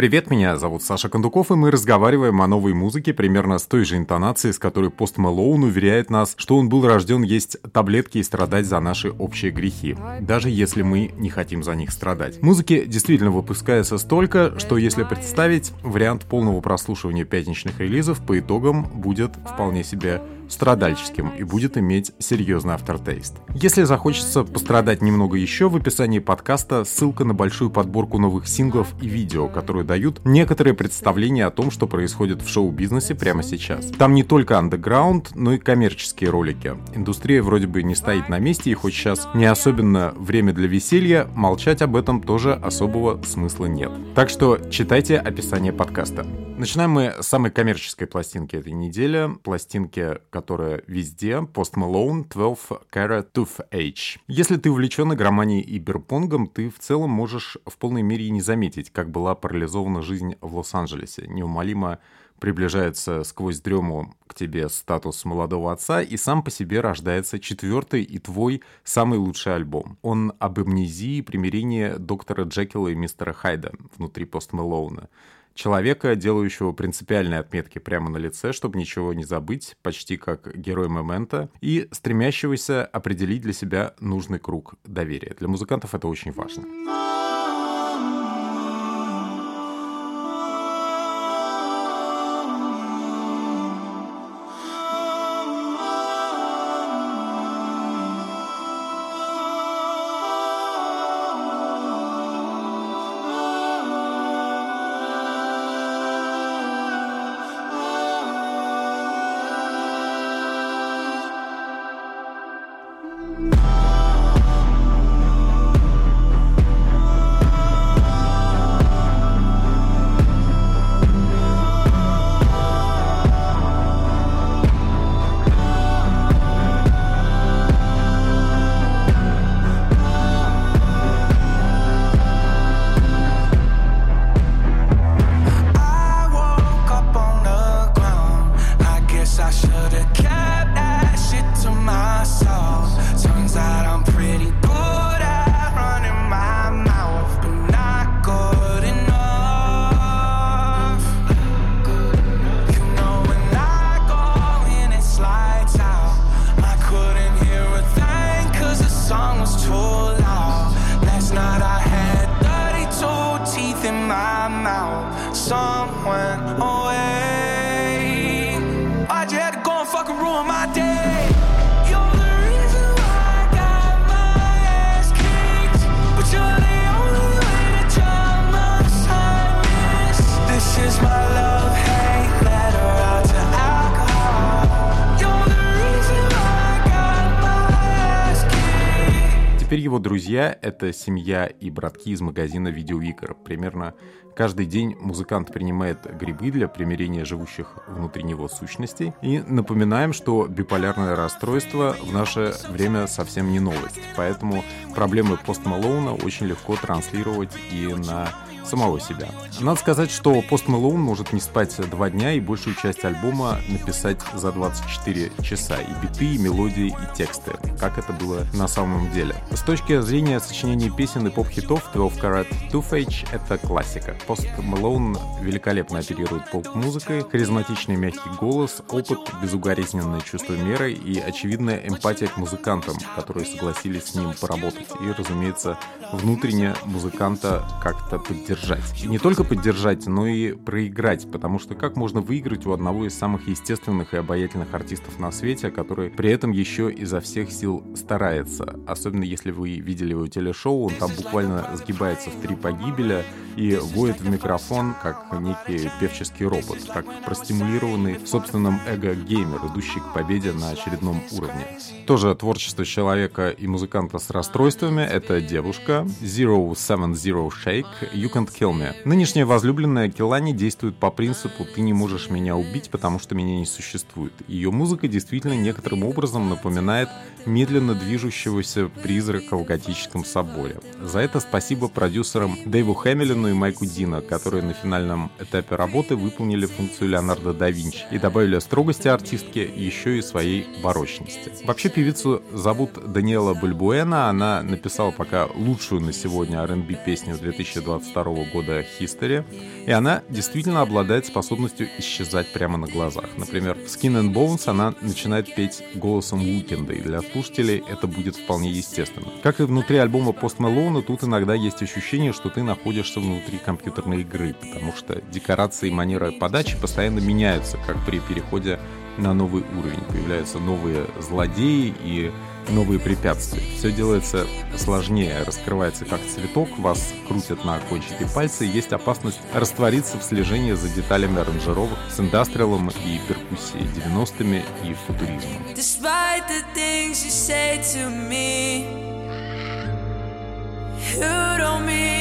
Привет, меня зовут Саша Кондуков, и мы разговариваем о новой музыке примерно с той же интонацией, с которой Пост Мэлоун уверяет нас, что он был рожден есть таблетки и страдать за наши общие грехи, даже если мы не хотим за них страдать. Музыки действительно выпускается столько, что если представить, вариант полного прослушивания пятничных релизов по итогам будет вполне себе страдальческим и будет иметь серьезный автортейст. Если захочется пострадать немного еще, в описании подкаста ссылка на большую подборку новых синглов и видео, которые дают некоторые представления о том, что происходит в шоу-бизнесе прямо сейчас. Там не только андеграунд, но и коммерческие ролики. Индустрия вроде бы не стоит на месте, и хоть сейчас не особенно время для веселья, молчать об этом тоже особого смысла нет. Так что читайте описание подкаста. Начинаем мы с самой коммерческой пластинки этой недели, пластинки, которая везде, Post Malone 12 Carat Tooth Age. Если ты увлечен игроманией и берпонгом, ты в целом можешь в полной мере и не заметить, как была парализована жизнь в Лос-Анджелесе. Неумолимо приближается сквозь дрему к тебе статус молодого отца, и сам по себе рождается четвертый и твой самый лучший альбом. Он об амнезии и примирении доктора Джекила и мистера Хайда внутри Пост Мэлоуна человека, делающего принципиальные отметки прямо на лице, чтобы ничего не забыть, почти как герой момента, и стремящегося определить для себя нужный круг доверия. Для музыкантов это очень важно. Друзья — это семья и братки из магазина видеоигр. Примерно каждый день музыкант принимает грибы для примирения живущих внутри него сущностей. И напоминаем, что биполярное расстройство в наше время совсем не новость. Поэтому проблемы Пост Малоуна очень легко транслировать и на самого себя. Надо сказать, что Пост Мэлоун может не спать два дня и большую часть альбома написать за 24 часа. И биты, и мелодии, и тексты. Как это было на самом деле. С точки зрения сочинения песен и поп-хитов, 12 Carat Toothage — это классика. Пост Мэлоун великолепно оперирует поп-музыкой, харизматичный мягкий голос, опыт, безугоризненное чувство меры и очевидная эмпатия к музыкантам, которые согласились с ним поработать. И, разумеется, внутренне музыканта как-то поддержать. И не только поддержать, но и проиграть, потому что как можно выиграть у одного из самых естественных и обаятельных артистов на свете, который при этом еще изо всех сил старается. Особенно если вы видели его телешоу, он там буквально сгибается в три погибеля и воет в микрофон, как некий певческий робот, как простимулированный собственным эго-геймер, идущий к победе на очередном уровне. Тоже творчество человека и музыканта с расстройствами — это девушка Zero Seven Zero Shake, You Can't Kill Me. Нынешняя возлюбленная Келани действует по принципу «ты не можешь меня убить, потому что меня не существует». Ее музыка действительно некоторым образом напоминает медленно движущегося призрака в готическом соборе. За это спасибо продюсерам Дэйву Хэмилину и Майку Дина, которые на финальном этапе работы выполнили функцию Леонардо да Винчи и добавили строгости артистки еще и своей барочности. Вообще певицу зовут Даниэла Бальбуэна, она написала пока лучшую на сегодня R&B песню 2022 года History, и она действительно обладает способностью исчезать прямо на глазах. Например, в Skin and Bones она начинает петь голосом Уикенда, и для слушателей это будет вполне естественно. Как и внутри альбома Post Malone, тут иногда есть ощущение, что ты находишься внутри компьютерной игры, потому что декорации и манера подачи постоянно меняются, как при переходе на новый уровень. Появляются новые злодеи и новые препятствия. Все делается сложнее, раскрывается как цветок, вас крутят на кончике пальца, и есть опасность раствориться в слежении за деталями аранжировок с индастриалом и перкуссией 90-ми и футуризмом. You don't mean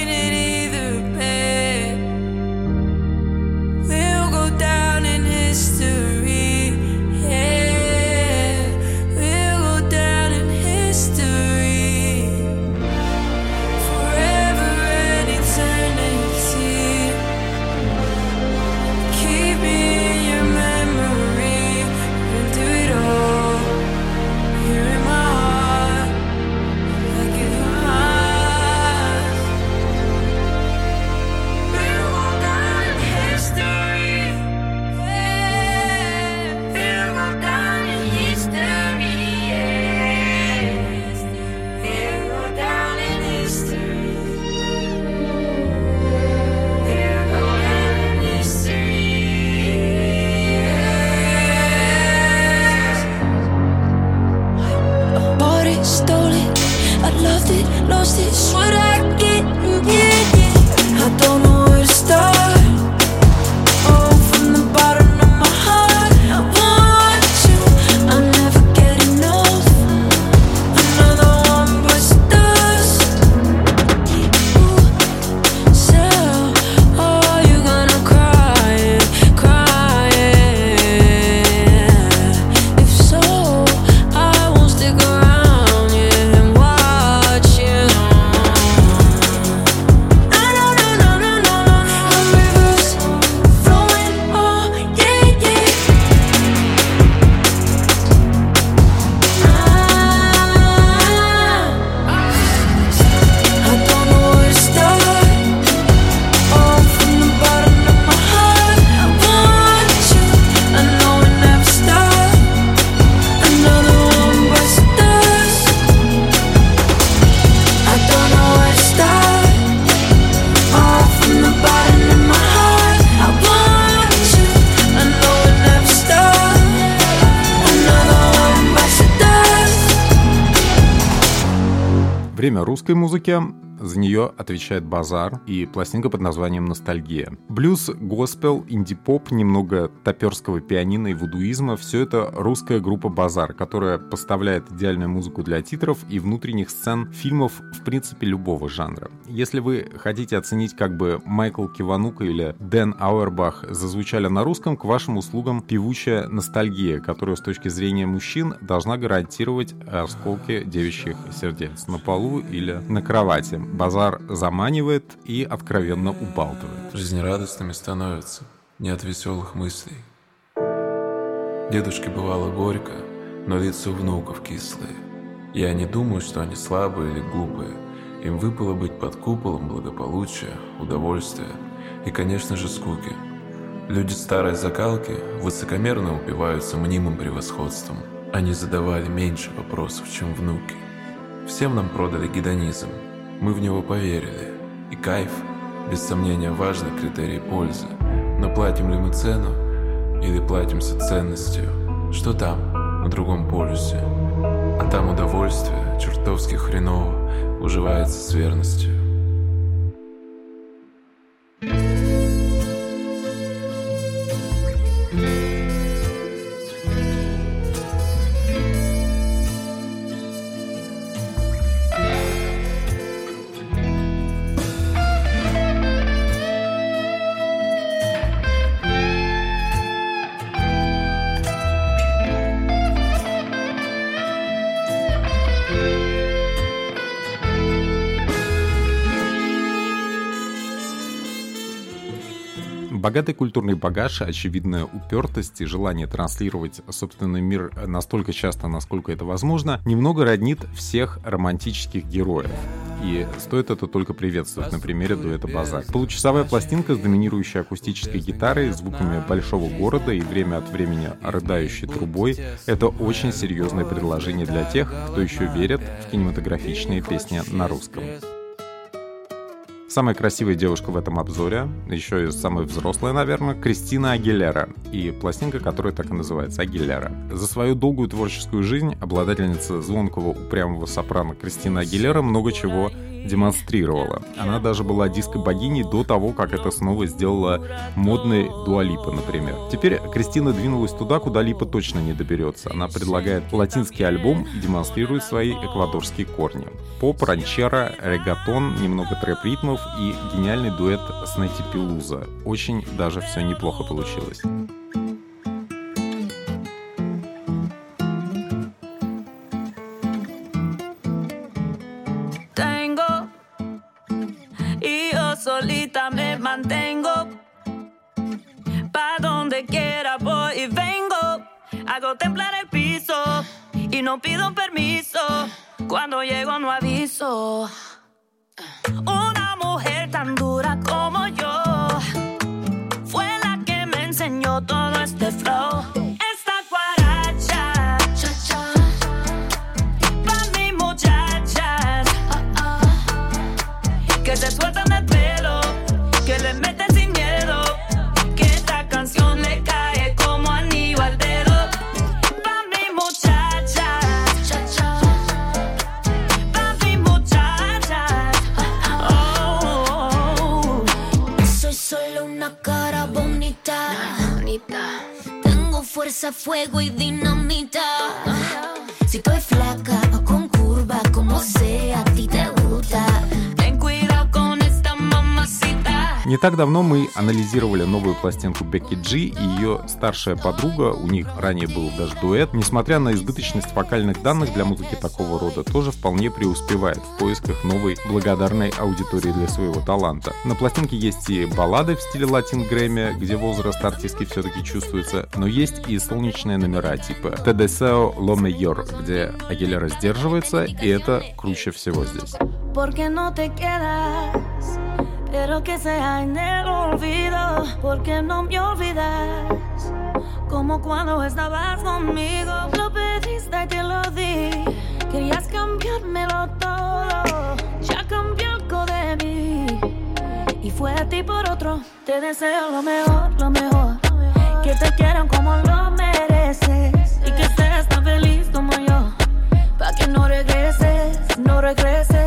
Время русской музыки за нее отвечает базар и пластинка под названием «Ностальгия». Блюз, госпел, инди-поп, немного топерского пианино и вудуизма — все это русская группа «Базар», которая поставляет идеальную музыку для титров и внутренних сцен фильмов, в принципе, любого жанра. Если вы хотите оценить, как бы Майкл Киванука или Дэн Ауэрбах зазвучали на русском, к вашим услугам певучая ностальгия, которая с точки зрения мужчин должна гарантировать осколки девичьих сердец на полу или на кровати. Базар заманивает и откровенно убалтывает. Жизнерадостными становятся, не от веселых мыслей. Дедушке бывало горько, но лицо внуков кислые. Я не думаю, что они слабые или глупые. Им выпало быть под куполом благополучия, удовольствия и, конечно же, скуки. Люди старой закалки высокомерно упиваются мнимым превосходством. Они задавали меньше вопросов, чем внуки. Всем нам продали гедонизм – мы в него поверили. И кайф, без сомнения, важный критерий пользы. Но платим ли мы цену или платимся ценностью? Что там, на другом полюсе? А там удовольствие, чертовски хреново, уживается с верностью. Богатый культурный багаж, очевидная упертость и желание транслировать собственный мир настолько часто, насколько это возможно, немного роднит всех романтических героев. И стоит это только приветствовать на примере дуэта Базар. Получасовая пластинка с доминирующей акустической гитарой, звуками большого города и время от времени рыдающей трубой — это очень серьезное предложение для тех, кто еще верит в кинематографичные песни на русском. Самая красивая девушка в этом обзоре, еще и самая взрослая, наверное, Кристина Агилера. И пластинка, которая так и называется, Агилера. За свою долгую творческую жизнь обладательница звонкого упрямого сопрано Кристина Агилера много чего демонстрировала. Она даже была диско-богиней до того, как это снова сделала модной Дуалипа, например. Теперь Кристина двинулась туда, куда Липа точно не доберется. Она предлагает латинский альбом и демонстрирует свои эквадорские корни. Поп, ранчера, регатон, немного трэп-ритмов и гениальный дуэт с Нэти Пилуза. Очень даже все неплохо получилось. No pido permiso. Cuando llego no aviso. Una mujer tan dura como yo fue la que me enseñó todo este flow. Fuego y dinamita. Si estoy flaca o Не так давно мы анализировали новую пластинку Бекки Джи и ее старшая подруга, у них ранее был даже дуэт, несмотря на избыточность вокальных данных для музыки такого рода, тоже вполне преуспевает в поисках новой благодарной аудитории для своего таланта. На пластинке есть и баллады в стиле латин Грэмми, где возраст артистки все-таки чувствуется, но есть и солнечные номера типа «Te deseo lo mejor», где Агилера сдерживается, и это круче всего здесь. Quiero que sea en el olvido, porque no me olvidas. Como cuando estabas conmigo, lo pediste y te lo di. Querías cambiármelo todo, ya cambió algo de mí. Y fue a ti por otro, te deseo lo mejor, lo mejor. Que te quieran como lo mereces y que estés tan feliz como yo. Pa' que no regreses, no regreses.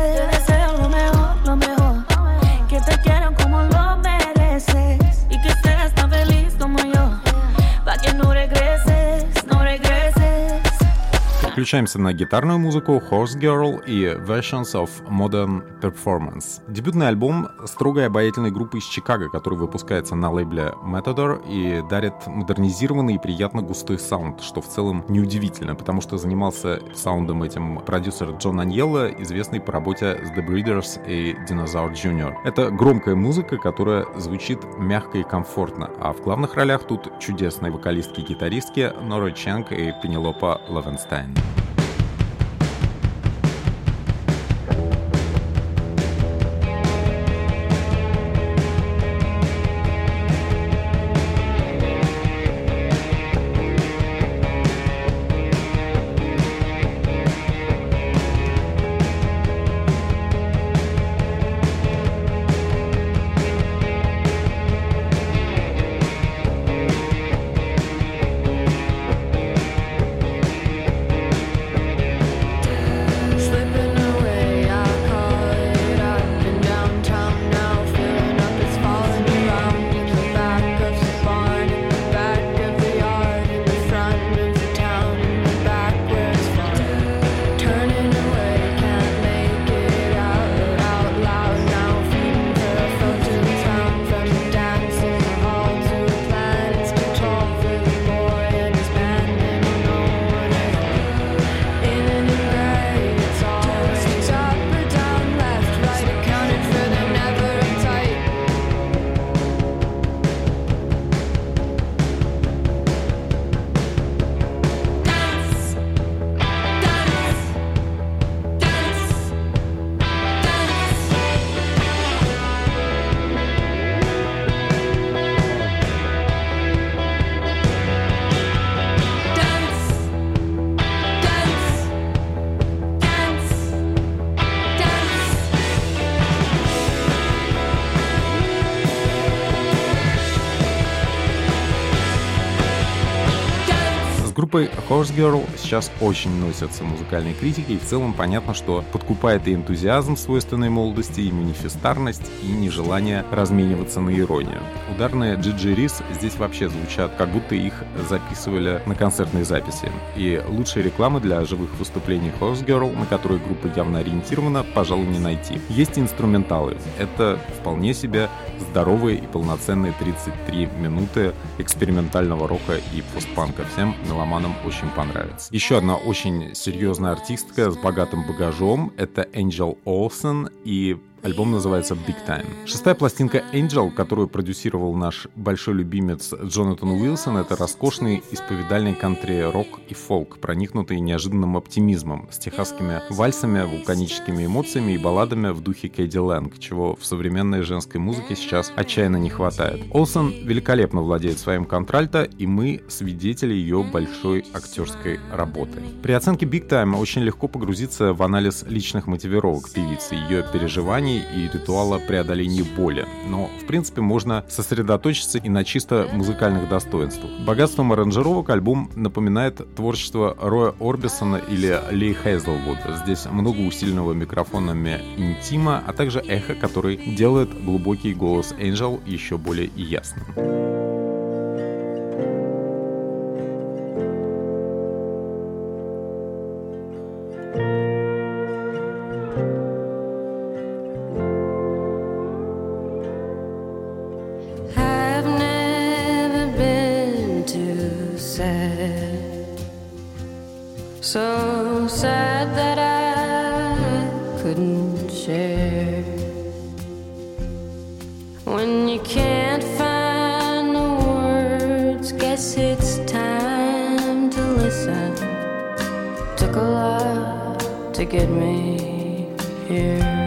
Переключаемся на гитарную музыку Horsegirl и Versions of Modern Performance. Дебютный альбом строгой обаятельной группы из Чикаго, который выпускается на лейбле Matador и дарит модернизированный и приятно густой саунд, что в целом неудивительно, потому что занимался саундом этим продюсер Джон Аньелло, известный по работе с The Breeders и Dinosaur Jr. Это громкая музыка, которая звучит мягко и комфортно, а в главных ролях тут чудесные вокалистки и гитаристки Нора Ченг и Пенелопа Левенстайн. Группой Horse Girl сейчас очень носятся музыкальные критики, и в целом понятно, что подкупает и энтузиазм свойственной молодости, и манифестарность, и нежелание размениваться на иронию. Ударные Джиджи Рис здесь вообще звучат, как будто их записывали на концертной записи. И лучшей рекламы для живых выступлений Horse Girl, на которые группа явно ориентирована, пожалуй, не найти. Есть инструменталы. Это вполне себе здоровые и полноценные 33 минуты экспериментального рока и постпанка. Всем меломанам очень понравится. Еще одна очень серьезная артистка с богатым багажом — это Angel Олсен, и Альбом называется Big Time. Шестая пластинка Angel, которую продюсировал наш большой любимец Джонатан Уилсон, это роскошный исповедальный кантри-рок и фолк, проникнутый неожиданным оптимизмом, с техасскими вальсами, вулканическими эмоциями и балладами в духе Кэдди Лэнг, чего в современной женской музыке сейчас отчаянно не хватает. Олсон великолепно владеет своим контральто, и мы свидетели ее большой актерской работы. При оценке Big Time очень легко погрузиться в анализ личных мотивировок певицы, ее переживаний упражнений и ритуала преодоления боли. Но, в принципе, можно сосредоточиться и на чисто музыкальных достоинствах. Богатством аранжировок альбом напоминает творчество Роя Орбисона или Ли Хейзлвуда. Здесь много усиленного микрофонами интима, а также эхо, который делает глубокий голос Angel еще более ясным. can't find the words, guess it's time to listen. Took a lot to get me here.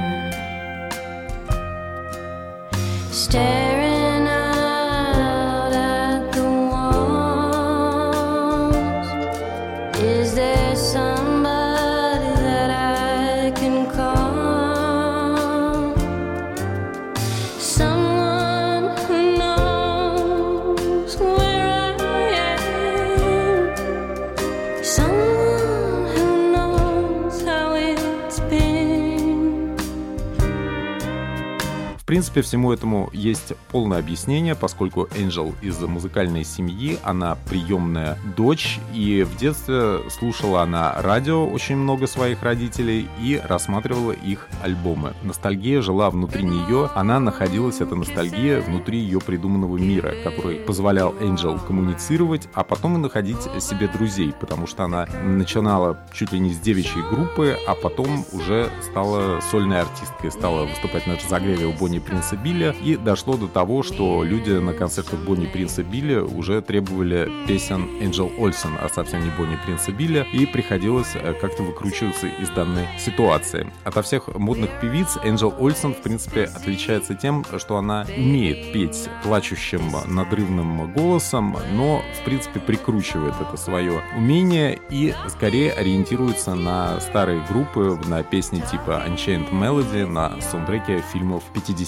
Принципе, всему этому есть полное объяснение, поскольку Энджел из музыкальной семьи, она приемная дочь, и в детстве слушала она радио очень много своих родителей и рассматривала их альбомы. Ностальгия жила внутри нее, она находилась, эта ностальгия, внутри ее придуманного мира, который позволял Энджел коммуницировать, а потом и находить себе друзей, потому что она начинала чуть ли не с девичьей группы, а потом уже стала сольной артисткой, стала выступать на разогреве у Бонни Принца Билля, и дошло до того, что люди на концертах Бонни Принца Билля уже требовали песен Энджел Ольсен, а совсем не Бонни Принца Билля, и приходилось э, как-то выкручиваться из данной ситуации. Ото всех модных певиц Энджел Ольсен, в принципе, отличается тем, что она умеет петь плачущим надрывным голосом, но, в принципе, прикручивает это свое умение и скорее ориентируется на старые группы, на песни типа Unchained Melody, на саундтреке фильмов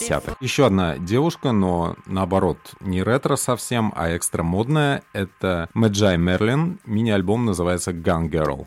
50-х. Еще одна девушка, но наоборот, не ретро совсем, а экстра модная. Это Мэджай Мерлин. Мини-альбом называется Gun Girl.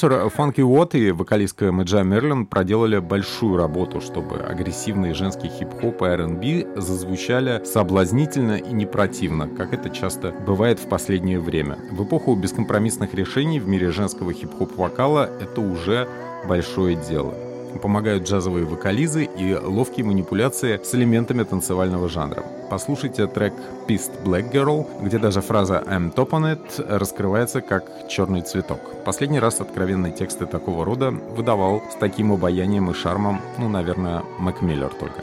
Продюсер Фанки Уотт и вокалистка Мэджа Мерлин проделали большую работу, чтобы агрессивный женский хип-хоп и R&B зазвучали соблазнительно и не противно, как это часто бывает в последнее время. В эпоху бескомпромиссных решений в мире женского хип-хоп-вокала это уже большое дело помогают джазовые вокализы и ловкие манипуляции с элементами танцевального жанра. Послушайте трек Pissed Black Girl, где даже фраза I'm top on it раскрывается как черный цветок. Последний раз откровенные тексты такого рода выдавал с таким обаянием и шармом, ну, наверное, Мак Миллер только.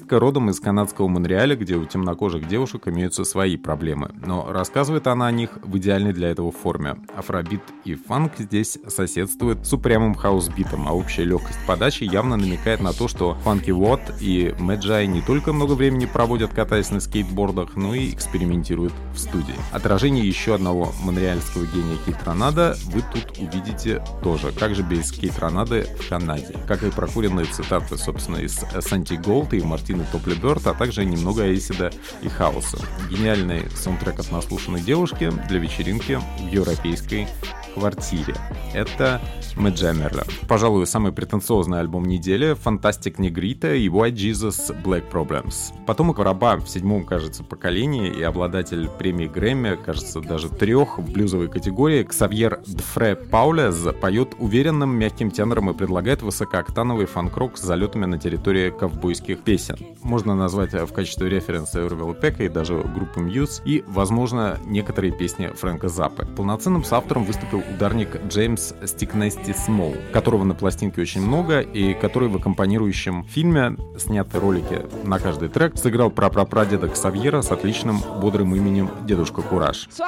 Артистка родом из канадского Монреаля, где у темнокожих девушек имеются свои проблемы, но рассказывает она о них в идеальной для этого форме. Афробит и фанк здесь соседствуют с упрямым хаус-битом, а общая легкость подачи явно намекает на то, что Funkywhat и Magi не только много времени проводят катаясь на скейтбордах, но и экспериментируют в студии. Отражение еще одного монреальского гения Kaytranada вы тут увидите тоже. Как же без Kaytranada в Канаде? Как и прокуренные цитаты, собственно, из Santigold и Мар Мартины Топли-Бёрд, а также немного Эйсида и Хауса. Гениальный саундтрек от наслушанной девушки для вечеринки в европейской квартире. Это Мэджа Мерлер. Пожалуй, самый претенциозный альбом недели — Fantastic Negrita и White Jesus Black Problems. Потомок раба в седьмом, кажется, поколении и обладатель премии Грэмми, кажется, даже трех в блюзовой категории, Ксавьер Дфре Паулес поет уверенным мягким тенором и предлагает высокооктановый фанк-рок с залетами на территории ковбойских песен. Можно назвать в качестве референса Эрвилла Пека и даже группу Мьюз и, возможно, некоторые песни Фрэнка Заппы. Полноценным соавтором выступил ударник Джеймс Стикнести Смол, которого на пластинке очень много и который в аккомпанирующем фильме, сняты ролики на каждый трек, сыграл прапрапрадеда Ксавьера с отличным бодрым именем Дедушка Кураж. So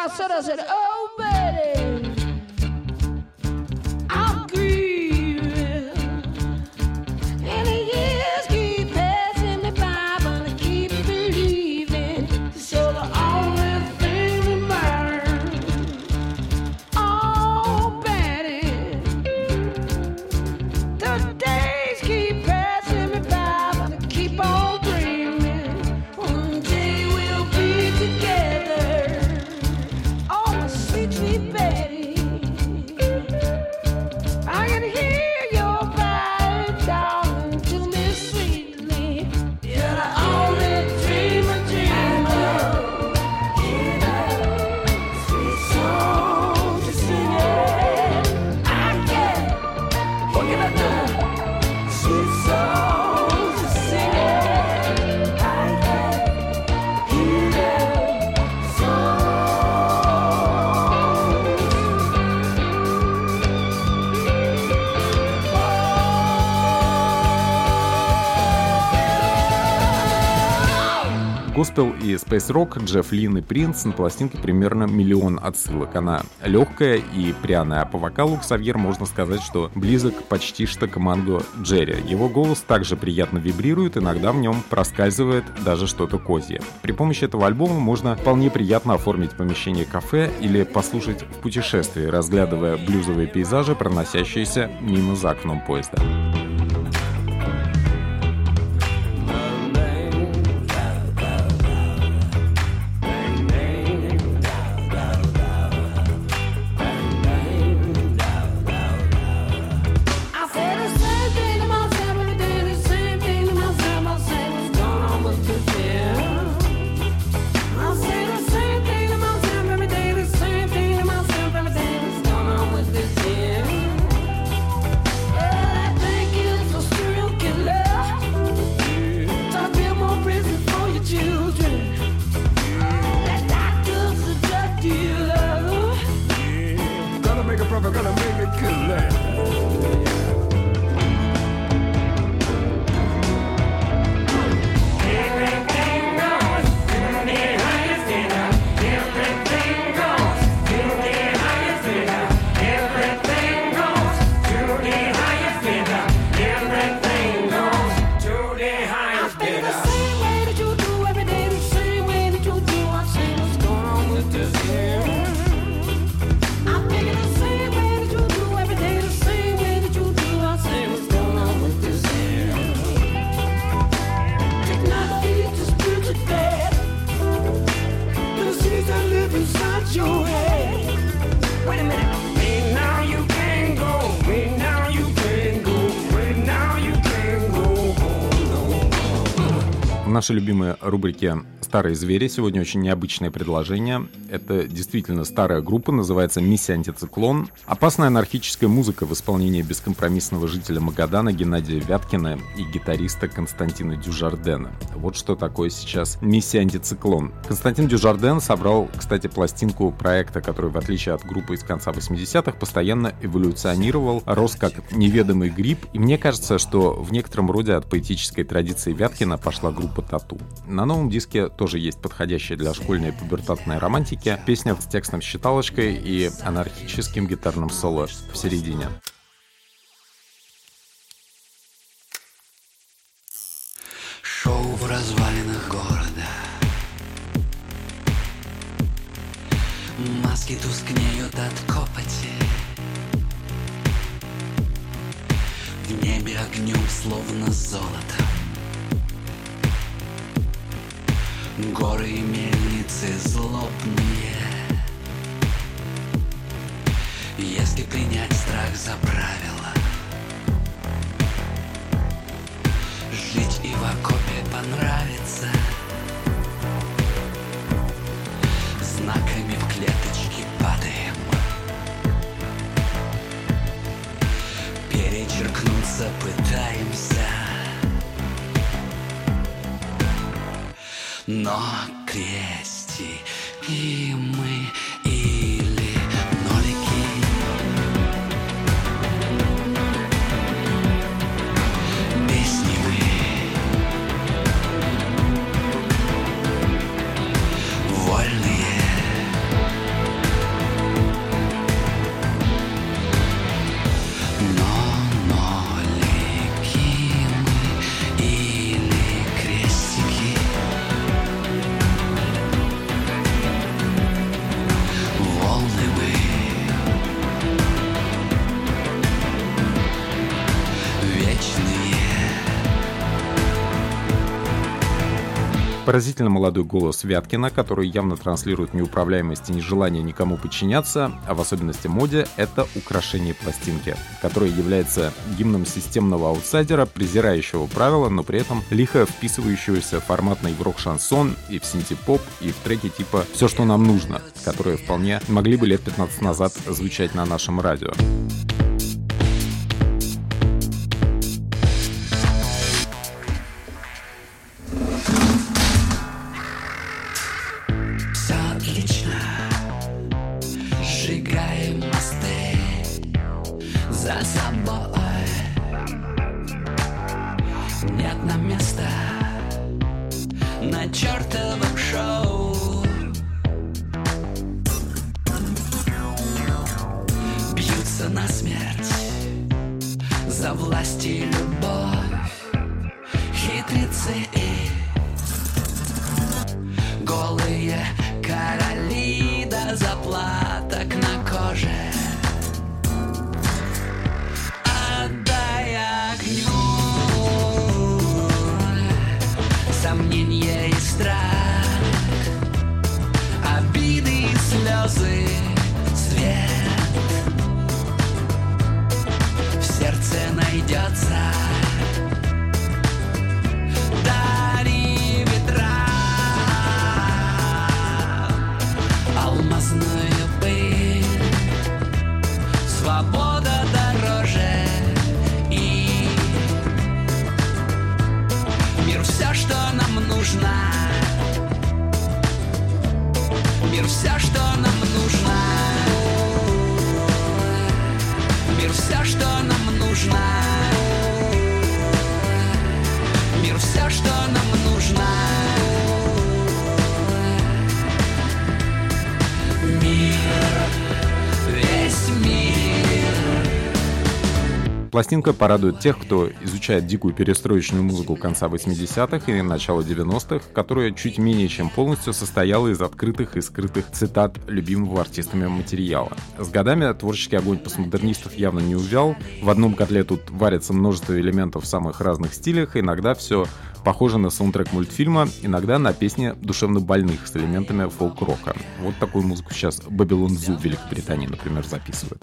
Госпел и Space Rock, Джефф Лин и Принц на пластинке примерно миллион отсылок. Она легкая и пряная, а по вокалу Ксавьер можно сказать, что близок почти что к Манго Джерри. Его голос также приятно вибрирует, иногда в нем проскальзывает даже что-то козье. При помощи этого альбома можно вполне приятно оформить помещение кафе или послушать в путешествии, разглядывая блюзовые пейзажи, проносящиеся мимо за окном поезда. Нашей любимой рубрике «Старые звери» сегодня очень необычное предложение. Это действительно старая группа, называется «Миссия антициклон». Опасная анархическая музыка в исполнении бескомпромиссного жителя Магадана Геннадия Вяткина и гитариста Константина Дюжардена. Вот что такое сейчас «Миссия антициклон». Константин Дюжарден собрал, кстати, пластинку проекта, который, в отличие от группы из конца 80-х, постоянно эволюционировал, рос как неведомый гриб, и мне кажется, что в некотором роде от поэтической традиции Вяткина пошла группа Тату. На новом диске тоже есть подходящая для школьной пубертатной романтики. Песня с текстом считалочкой и анархическим гитарным соло в середине. Шоу в развалинах города. Маски тускнеют от копоти. В небе огнем словно золото Горы и мельницы злобные. Если принять страх за правило Жить и в окопе понравится. Знаками в клеточке падаем. Перечеркнуться пытаемся Но крести и мы Поразительно молодой голос Вяткина, который явно транслирует неуправляемость и нежелание никому подчиняться, а в особенности моде, это украшение пластинки, которое является гимном системного аутсайдера, презирающего правила, но при этом лихо вписывающегося форматно и в рок-шансон, и в синти-поп, и в треки типа «Все, что нам нужно», которые вполне могли бы лет 15 назад звучать на нашем радио. Пластинка порадует тех, кто изучает дикую перестроечную музыку конца 80-х и начала 90-х, которая чуть менее чем полностью состояла из открытых и скрытых цитат любимого артистами материала. С годами творческий огонь постмодернистов явно не увял, в одном котле тут варится множество элементов в самых разных стилях, иногда все похоже на саундтрек мультфильма, иногда на песни душевно больных с элементами фолк-рока. Вот такую музыку сейчас Babylon Zoo в Великобритании, например, записывает.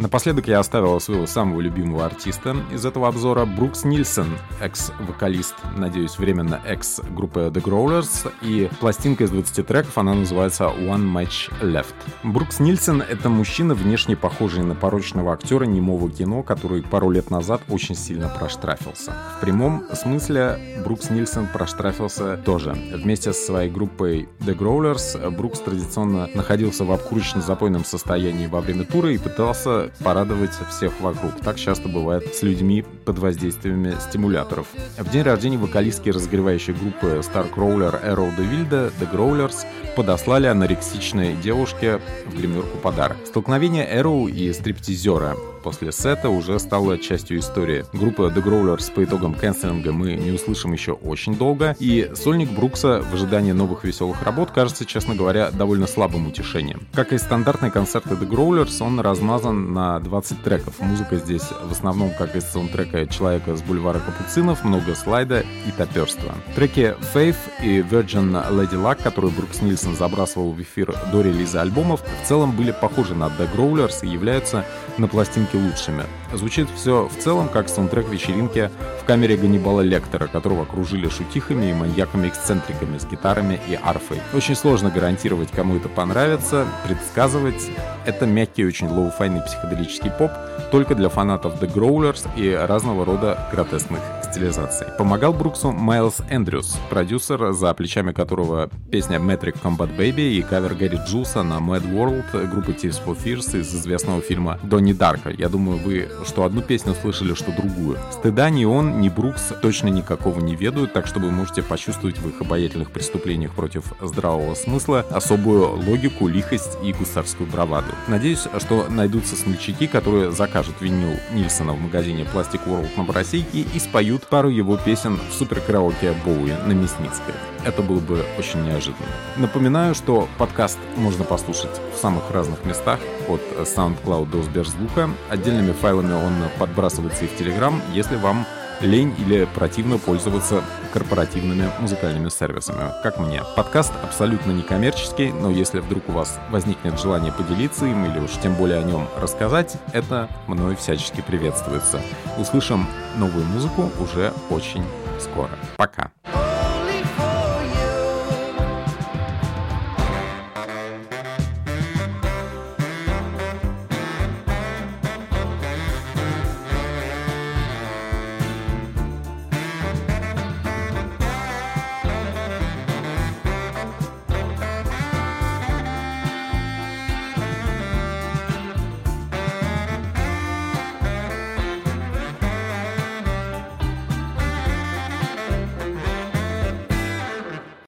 Напоследок я оставил своего самого любимого артиста из этого обзора, Брукс Нильсон, экс-вокалист, надеюсь, временно экс-группы The Growlers, и пластинка из 20 треков, она называется One Match Left. Брукс Нильсон — это мужчина, внешне похожий на порочного актера немого кино, который пару лет назад очень сильно проштрафился. В прямом смысле Брукс Нильсон проштрафился тоже. Вместе со своей группой The Growlers Брукс традиционно находился в обкурочно-запойном состоянии во время тура и пытался порадовать всех вокруг. Так часто бывает с людьми под воздействиями стимуляторов. В день рождения вокалистки разогревающей группы Starcrawler Arrow DeVilde The Growlers подослали анорексичной девушке в гримерку подарок. Столкновение Arrow и стриптизера после сета уже стала частью истории. Группа The Growlers по итогам канцелинга мы не услышим еще очень долго, и сольник Брукса в ожидании новых веселых работ кажется, честно говоря, довольно слабым утешением. Как и стандартные концерты The Growlers, он размазан на 20 треков. Музыка здесь в основном как из саундтрека «Человека с бульвара Капуцинов», много слайда и топерства. Треки Faith и Virgin Lady Luck, которые Брукс Нильсон забрасывал в эфир до релиза альбомов, в целом были похожи на The Growlers и являются на пластинке лучшими. Звучит все в целом как саундтрек вечеринки в камере Ганнибала Лектора, которого окружили шутихами и маньяками-эксцентриками с гитарами и арфой. Очень сложно гарантировать, кому это понравится, предсказывать. Это мягкий, очень лоу-файный психоделический поп, только для фанатов The Growlers и разного рода гротескных стилизаций. Помогал Бруксу Майлз Эндрюс, продюсер, за плечами которого песня Metric Combat Baby и кавер Гэри Джулса на Mad World группы Tears for Fears из известного фильма Донни Дарка. Я думаю, вы что одну песню слышали, что другую. Стыда ни он, ни Брукс точно никакого не ведают, так что вы можете почувствовать в их обаятельных преступлениях против здравого смысла особую логику, лихость и гусарскую браваду. Надеюсь, что найдутся смельчаки, которые закажут винил Нильсона в магазине Plastic World на Боросейке и споют пару его песен в суперкараоке Боуи на Мясницкой. Это было бы очень неожиданно. Напоминаю, что подкаст можно послушать в самых разных местах, от SoundCloud до Сберзвука. Отдельными файлами он подбрасывается и в Telegram, если вам лень или противно пользоваться корпоративными музыкальными сервисами, как мне. Подкаст абсолютно некоммерческий, но если вдруг у вас возникнет желание поделиться им или уж тем более о нем рассказать, это мной всячески приветствуется. Услышим новую музыку уже очень скоро. Пока!